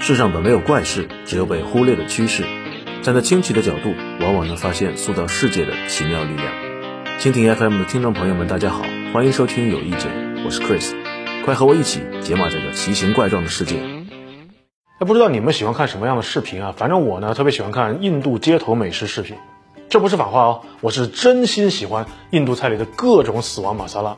世上本没有怪事，只有被忽略的趋势。站在清奇的角度，往往能发现塑造世界的奇妙力量。蜻蜓 FM 的听众朋友们，大家好，欢迎收听有意见，我是 Chris，快和我一起解码这个奇形怪状的世界。哎，不知道你们喜欢看什么样的视频啊？反正我呢，特别喜欢看印度街头美食视频。这不是反话哦，我是真心喜欢印度菜里的各种死亡玛莎拉。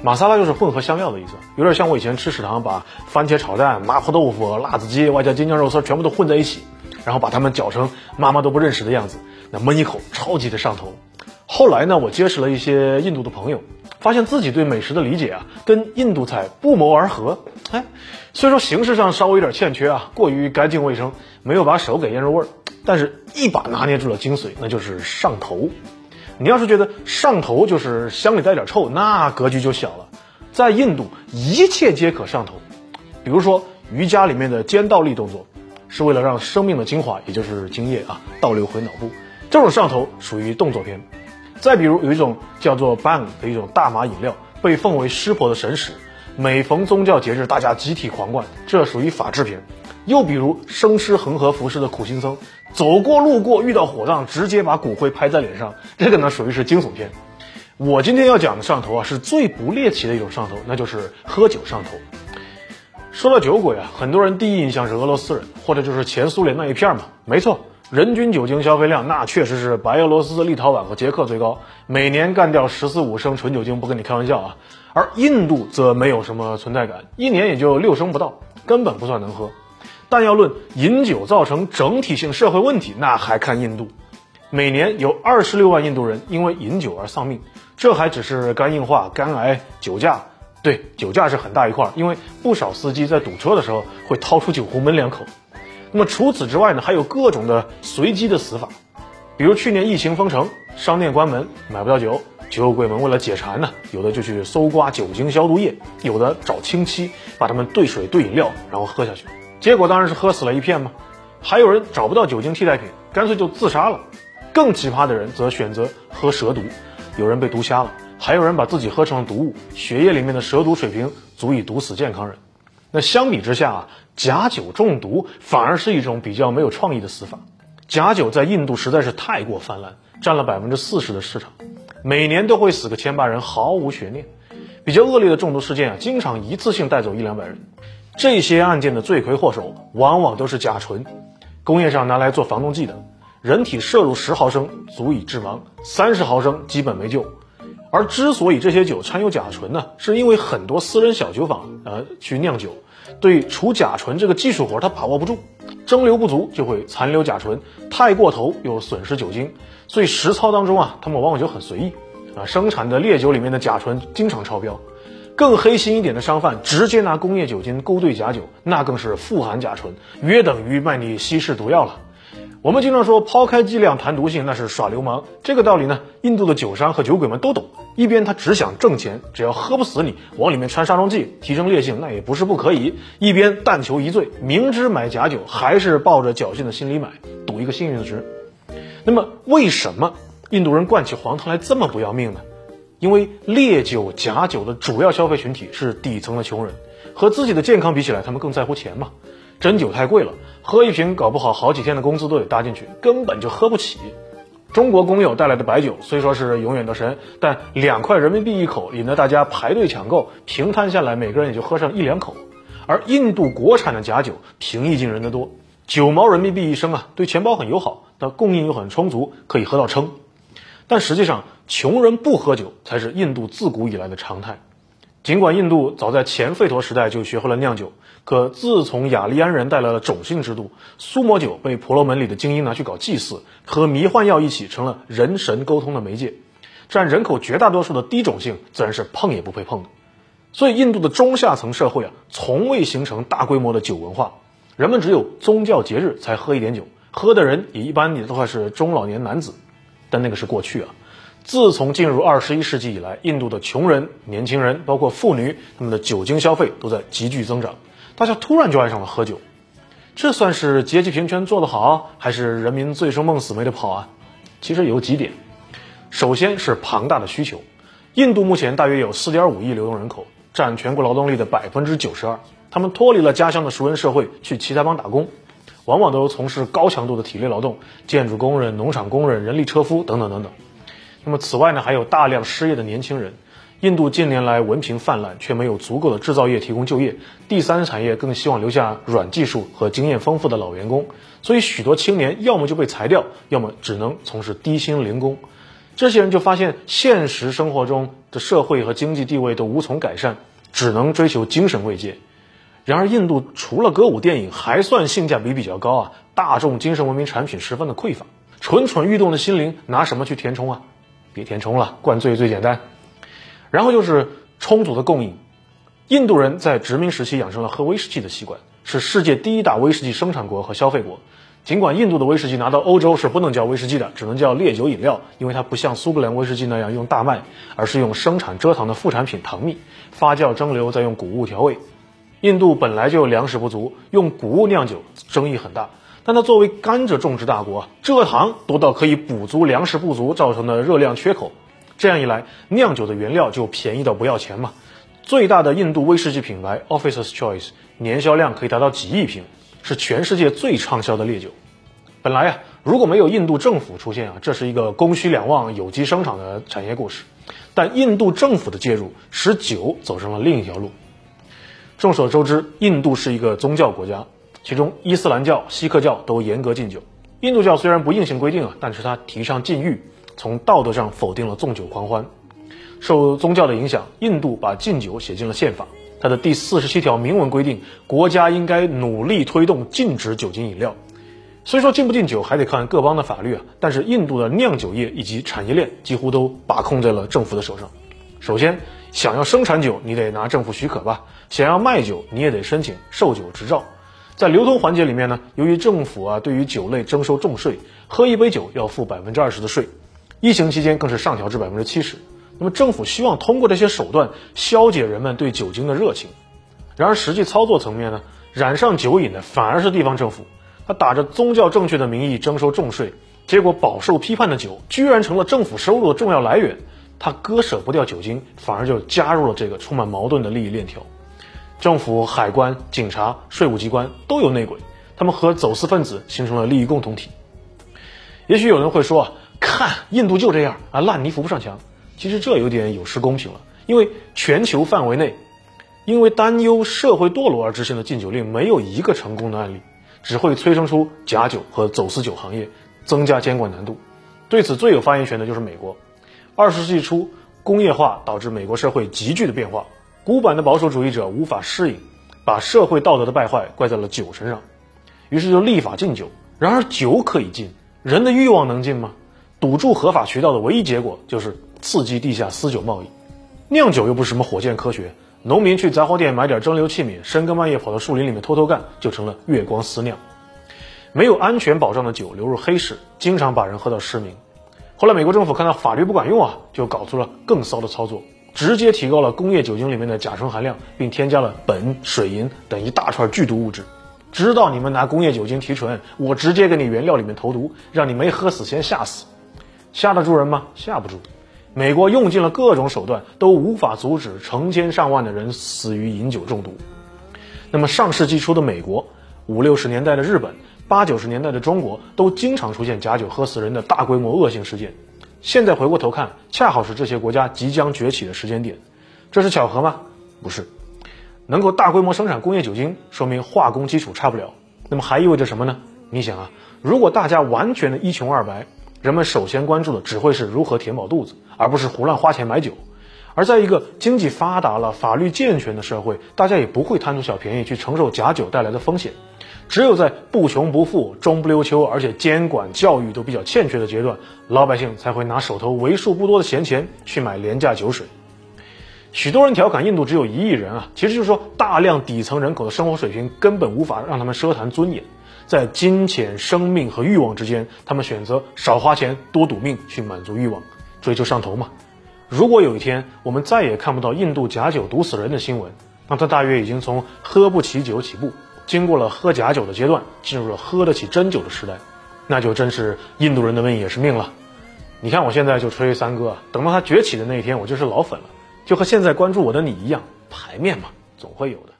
玛莎拉就是混合香料的意思，有点像我以前吃食堂把番茄炒蛋、麻婆豆腐、辣子鸡外加京酱肉丝全部都混在一起，然后把它们搅成妈妈都不认识的样子，那闷一口超级的上头。后来呢，我结识了一些印度的朋友，发现自己对美食的理解啊，跟印度菜不谋而合。哎，虽说形式上稍微有点欠缺啊，过于干净卫生，没有把手给腌入味儿，但是一把拿捏住了精髓，那就是上头。你要是觉得上头就是香里带点臭，那格局就小了。在印度，一切皆可上头。比如说瑜伽里面的尖倒立动作，是为了让生命的精华，也就是精液啊，倒流回脑部。这种上头属于动作片。再比如有一种叫做 Bang 的一种大麻饮料，被奉为湿婆的神使，每逢宗教节日大家集体狂灌，这属于法制片。又比如生吃恒河服饰的苦行僧，走过路过遇到火葬，直接把骨灰拍在脸上，这个呢属于是惊悚片。我今天要讲的上头啊，是最不猎奇的一种上头，那就是喝酒上头。说到酒鬼啊，很多人第一印象是俄罗斯人，或者就是前苏联那一片嘛。没错，人均酒精消费量那确实是白俄罗斯、立陶宛和捷克最高，每年干掉十四五升纯酒精，不跟你开玩笑啊。而印度则没有什么存在感，一年也就六升不到，根本不算能喝。但要论饮酒造成整体性社会问题，那还看印度。每年有二十六万印度人因为饮酒而丧命，这还只是肝硬化、肝癌、酒驾。对，酒驾是很大一块，因为不少司机在堵车的时候会掏出酒壶闷两口。那么除此之外呢，还有各种的随机的死法，比如去年疫情封城，商店关门，买不到酒，酒鬼们为了解馋呢，有的就去搜刮酒精消毒液，有的找清漆把它们兑水兑饮料，然后喝下去。结果当然是喝死了一片嘛，还有人找不到酒精替代品，干脆就自杀了。更奇葩的人则选择喝蛇毒，有人被毒瞎了，还有人把自己喝成了毒物，血液里面的蛇毒水平足以毒死健康人。那相比之下啊，假酒中毒反而是一种比较没有创意的死法。假酒在印度实在是太过泛滥，占了百分之四十的市场，每年都会死个千八人，毫无悬念。比较恶劣的中毒事件啊，经常一次性带走一两百人。这些案件的罪魁祸首往往都是甲醇，工业上拿来做防冻剂的。人体摄入十毫升足以致盲，三十毫升基本没救。而之所以这些酒掺有甲醇呢，是因为很多私人小酒坊呃去酿酒，对除甲醇这个技术活他把握不住，蒸馏不足就会残留甲醇，太过头又损失酒精，所以实操当中啊，他们往往就很随意啊，生产的烈酒里面的甲醇经常超标。更黑心一点的商贩，直接拿工业酒精勾兑假酒，那更是富含甲醇，约等于卖你稀释毒药了。我们经常说，抛开剂量谈毒性，那是耍流氓。这个道理呢，印度的酒商和酒鬼们都懂。一边他只想挣钱，只要喝不死你，往里面掺杀虫剂，提升烈性，那也不是不可以。一边但求一醉，明知买假酒，还是抱着侥幸的心理买，赌一个幸运值。那么，为什么印度人灌起黄汤来这么不要命呢？因为烈酒、假酒的主要消费群体是底层的穷人，和自己的健康比起来，他们更在乎钱嘛。真酒太贵了，喝一瓶搞不好好几天的工资都得搭进去，根本就喝不起。中国工友带来的白酒虽说是永远的神，但两块人民币一口，引得大家排队抢购，平摊下来每个人也就喝上一两口。而印度国产的假酒平易近人的多，九毛人民币一升啊，对钱包很友好，那供应又很充足，可以喝到撑。但实际上，穷人不喝酒才是印度自古以来的常态。尽管印度早在前吠陀时代就学会了酿酒，可自从雅利安人带来了种姓制度，苏摩酒被婆罗门里的精英拿去搞祭祀，和迷幻药一起成了人神沟通的媒介。占人口绝大多数的低种姓自然是碰也不配碰的。所以，印度的中下层社会啊，从未形成大规模的酒文化，人们只有宗教节日才喝一点酒，喝的人也一般也都还是中老年男子。但那个是过去啊，自从进入二十一世纪以来，印度的穷人、年轻人，包括妇女，他们的酒精消费都在急剧增长，大家突然就爱上了喝酒，这算是阶级平权做得好，还是人民醉生梦死没得跑啊？其实有几点，首先是庞大的需求，印度目前大约有四点五亿流动人口，占全国劳动力的百分之九十二，他们脱离了家乡的熟人社会，去其他邦打工，往往都从事高强度的体力劳动，建筑工人、农场工人、人力车夫等等等等。那么此外呢，还有大量失业的年轻人。印度近年来文凭泛滥，却没有足够的制造业提供就业，第三产业更希望留下软技术和经验丰富的老员工，所以许多青年要么就被裁掉，要么只能从事低薪零工。这些人就发现，现实生活中的社会和经济地位都无从改善，只能追求精神慰藉。然而，印度除了歌舞电影，还算性价比比较高啊，大众精神文明产品十分的匮乏，蠢蠢欲动的心灵拿什么去填充啊？别填充了，灌醉最简单。然后就是充足的供应。印度人在殖民时期养成了喝威士忌的习惯，是世界第一大威士忌生产国和消费国。尽管印度的威士忌拿到欧洲是不能叫威士忌的，只能叫烈酒饮料，因为它不像苏格兰威士忌那样用大麦，而是用生产蔗糖的副产品糖蜜发酵蒸馏，再用谷物调味。印度本来就粮食不足，用谷物酿酒争议很大。但它作为甘蔗种植大国，蔗糖多到可以补足粮食不足造成的热量缺口。这样一来，酿酒的原料就便宜到不要钱嘛。最大的印度威士忌品牌 Officer's Choice 年销量可以达到几亿瓶，是全世界最畅销的烈酒。本来啊，如果没有印度政府出现啊，这是一个供需两旺、有机生产的产业故事。但印度政府的介入，使酒走上了另一条路。众所周知，印度是一个宗教国家，其中伊斯兰教、锡克教都严格禁酒。印度教虽然不硬性规定啊，但是它提倡禁欲。从道德上否定了纵酒狂欢。受宗教的影响，印度把禁酒写进了宪法。它的第四十七条明文规定，国家应该努力推动禁止酒精饮料。虽说禁不禁酒还得看各邦的法律啊，但是印度的酿酒业以及产业链几乎都把控在了政府的手上。首先，想要生产酒，你得拿政府许可吧；想要卖酒，你也得申请售酒执照。在流通环节里面呢，由于政府啊对于酒类征收重税，喝一杯酒要付百分之二十的税。疫情期间更是上调至百分之七十。那么政府希望通过这些手段消解人们对酒精的热情。然而实际操作层面呢，染上酒瘾的反而是地方政府。他打着宗教正确的名义征收重税，结果饱受批判的酒居然成了政府收入的重要来源。他割舍不掉酒精，反而就加入了这个充满矛盾的利益链条。政府、海关、警察、税务机关都有内鬼，他们和走私分子形成了利益共同体。也许有人会说啊。看，印度就这样啊，烂泥扶不上墙。其实这有点有失公平了，因为全球范围内，因为担忧社会堕落而执行的禁酒令，没有一个成功的案例，只会催生出假酒和走私酒行业，增加监管难度。对此最有发言权的就是美国。二十世纪初，工业化导致美国社会急剧的变化，古板的保守主义者无法适应，把社会道德的败坏怪在了酒身上，于是就立法禁酒。然而酒可以禁，人的欲望能禁吗？堵住合法渠道的唯一结果就是刺激地下私酒贸易。酿酒又不是什么火箭科学，农民去杂货店买点蒸馏器皿，深更半夜跑到树林里面偷偷干，就成了月光私酿。没有安全保障的酒流入黑市，经常把人喝到失明。后来美国政府看到法律不管用啊，就搞出了更骚的操作，直接提高了工业酒精里面的甲醇含量，并添加了苯、水银等一大串剧毒物质。知道你们拿工业酒精提纯，我直接给你原料里面投毒，让你没喝死先吓死。吓得住人吗？吓不住。美国用尽了各种手段，都无法阻止成千上万的人死于饮酒中毒。那么上世纪初的美国，五六十年代的日本，八九十年代的中国，都经常出现假酒喝死人的大规模恶性事件。现在回过头看，恰好是这些国家即将崛起的时间点。这是巧合吗？不是。能够大规模生产工业酒精，说明化工基础差不了。那么还意味着什么呢？你想啊，如果大家完全的一穷二白。人们首先关注的只会是如何填饱肚子，而不是胡乱花钱买酒。而在一个经济发达了、法律健全的社会，大家也不会贪图小便宜去承受假酒带来的风险。只有在不穷不富、中不溜秋，而且监管教育都比较欠缺的阶段，老百姓才会拿手头为数不多的闲钱去买廉价酒水。许多人调侃印度只有一亿人啊，其实就是说大量底层人口的生活水平根本无法让他们奢谈尊严。在金钱、生命和欲望之间，他们选择少花钱、多赌命去满足欲望，追求上头嘛。如果有一天我们再也看不到印度假酒毒死人的新闻，那他大约已经从喝不起酒起步，经过了喝假酒的阶段，进入了喝得起真酒的时代，那就真是印度人的命也是命了。你看我现在就吹三哥，等到他崛起的那一天，我就是老粉了，就和现在关注我的你一样，排面嘛，总会有的。